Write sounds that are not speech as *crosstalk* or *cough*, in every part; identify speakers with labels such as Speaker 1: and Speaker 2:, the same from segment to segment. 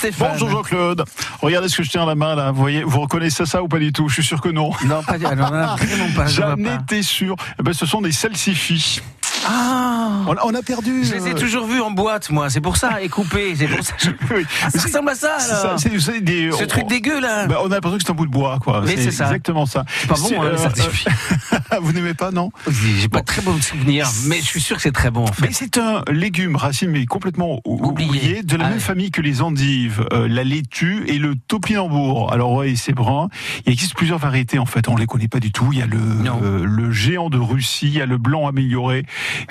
Speaker 1: Stéphane.
Speaker 2: Bonjour Jean-Claude. Regardez ce que je tiens à la main là. Vous voyez, vous reconnaissez ça ou pas du tout? Je suis sûr que non.
Speaker 1: Non, pas, non, non, vraiment pas.
Speaker 2: J'en étais sûr. Eh ben, ce sont des salsifis.
Speaker 1: Ah
Speaker 2: On, on a perdu.
Speaker 1: Je les ai
Speaker 2: euh,
Speaker 1: toujours vus en boîte, moi. C'est pour ça, et coupés. C'est pour ça. je-. *laughs* Ah, ça ressemble à ça,
Speaker 2: c'est ça, des-
Speaker 1: Ce
Speaker 2: on-
Speaker 1: truc dégueu, là.
Speaker 2: Bah, on a l'impression que c'est un bout de bois, quoi.
Speaker 1: Mais c'est ça.
Speaker 2: exactement ça.
Speaker 1: C'est pas bon, hein,
Speaker 2: euh,
Speaker 1: salsifis. *laughs*
Speaker 2: vous n'aimez pas, non
Speaker 1: J'ai pas de très bon souvenir, mais je suis sûr que c'est très bon, en fait.
Speaker 2: Mais c'est un légume racine, mais complètement ou-
Speaker 1: Oublié.
Speaker 2: oublié, de la
Speaker 1: Ah
Speaker 2: même
Speaker 1: ouais.
Speaker 2: famille que les endives, euh, la laitue et le topinambour. Alors ouais, c'est brun. Il existe plusieurs variétés en fait. On les connaît pas du tout. Il y a le euh, le géant de Russie, il y a le blanc amélioré.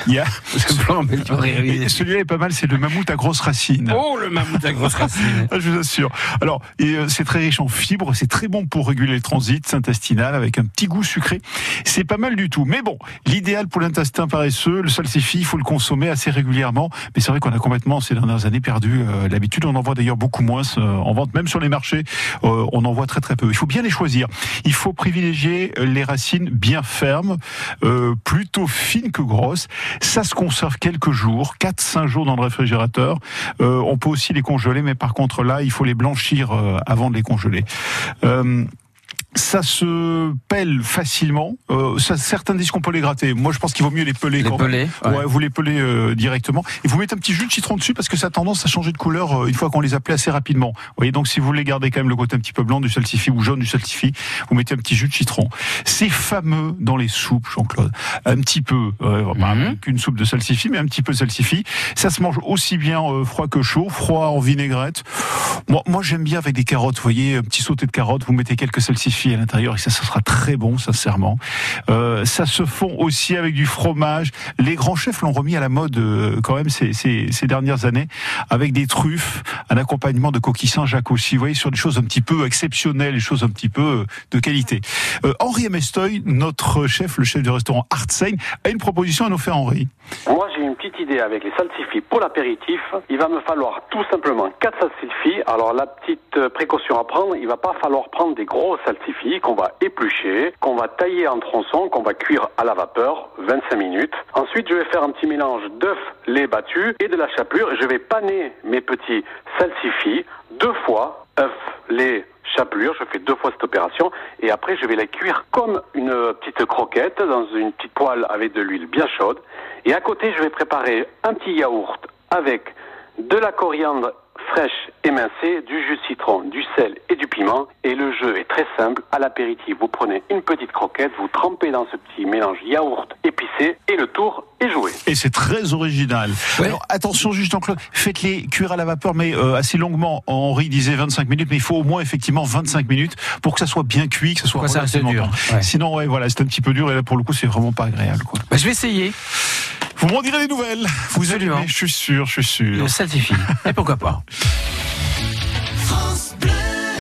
Speaker 2: Il y a
Speaker 1: C'est blanc amélioré, oui.
Speaker 2: et celui-là est pas mal. C'est le mammouth à grosse racine.
Speaker 1: Oh, le mammouth à grosse racine. *laughs*
Speaker 2: Ah, Je vous assure. Alors, et, euh, c'est très riche en fibres, c'est très bon pour réguler le transit intestinal avec un petit goût sucré. C'est pas mal du tout. Mais bon, l'idéal pour l'intestin paresseux, le salsifis, il faut le consommer assez régulièrement. Mais c'est vrai qu'on a complètement ces dernières années perdu euh, l'habitude. On en voit d'ailleurs beaucoup moins euh, en vente, même sur les marchés. euh, on en voit très très peu. Il faut bien les choisir. Il faut privilégier les racines bien fermes, euh, plutôt fines que grosses. Ça se conserve quelques jours, 4-5 jours dans le réfrigérateur. Euh, on peut aussi les congeler, mais par contre là, il faut les blanchir euh, avant de les congeler. Euh, ça se pèle facilement. Euh, ça, certains disent qu'on peut les gratter. Moi, je pense qu'il vaut mieux les peler.
Speaker 1: Les
Speaker 2: quand
Speaker 1: pelés,
Speaker 2: même.
Speaker 1: ouais.
Speaker 2: Ouais, vous les pelez euh, directement. Et vous mettez un petit jus de citron dessus parce que ça a tendance à changer de couleur euh, une fois qu'on les a pelés assez rapidement. Vous voyez, donc si vous voulez garder quand même le côté un petit peu blanc du salsifis ou jaune du salsifis, vous mettez un petit jus de citron. C'est fameux dans les soupes, Jean-Claude. Un petit peu, euh, pas
Speaker 1: Mhm.
Speaker 2: qu'une soupe de salsifis, mais un petit peu de salsifis. Ça se mange aussi bien euh, froid que chaud, froid en vinaigrette. Moi, moi j'aime bien avec des carottes. Vous voyez, un petit sauté de carottes, vous mettez quelques salsifis à l'intérieur et ça, ça sera très bon, sincèrement. Euh, ça se fond aussi avec du fromage. Les grands chefs l'ont remis à la mode euh, quand même ces, ces, ces dernières années avec des truffes, un accompagnement de coquilles Saint-Jacques aussi. Vous voyez, sur des choses un petit peu exceptionnelles, des choses un petit peu euh, de qualité. Euh, Henri Amestoy, notre chef, le chef du restaurant Artsein, a une proposition à nous faire, Henri.
Speaker 3: Moi, j'ai une petite idée avec les salsifis pour l'apéritif. Il va me falloir tout simplement 4 salsifis. Alors, la petite euh, précaution à prendre, il va pas falloir prendre des gros salsifis qu'on va éplucher, qu'on va tailler en tronçons, qu'on va cuire à la vapeur 25 minutes. Ensuite, je vais faire un petit mélange d'œufs, lait battu et de la chapelure. Je vais paner mes petits salsifis deux fois, œufs, lait, chapelure, je fais deux fois cette opération et après je vais la cuire comme une petite croquette dans une petite poêle avec de l'huile bien chaude et à côté je vais préparer un petit yaourt avec de la coriandre fraîche émincée, du jus de citron, du sel et du piment et le jeu est très simple. À l'apéritif, vous prenez une petite croquette, vous trempez dans ce petit mélange yaourt épicé et le tour est joué.
Speaker 2: Et c'est très original.
Speaker 1: Ouais.
Speaker 2: Alors attention juste Jean-Claude, faites-les cuire à la vapeur mais euh, assez longuement. Henri disait 25 minutes, mais il faut au moins effectivement 25 minutes pour que ça soit bien cuit, que ça soit
Speaker 1: Pour que ça reste
Speaker 2: relativement
Speaker 1: dur. Ouais.
Speaker 2: Sinon ouais voilà, c'est un petit peu dur et là pour le coup c'est vraiment pas agréable quoi.
Speaker 1: Bah, je vais essayer.
Speaker 2: Vous m'en direz des nouvelles. Vous allez je suis sûr, je suis sûr.
Speaker 1: Le salsifis. Et pourquoi pas *laughs*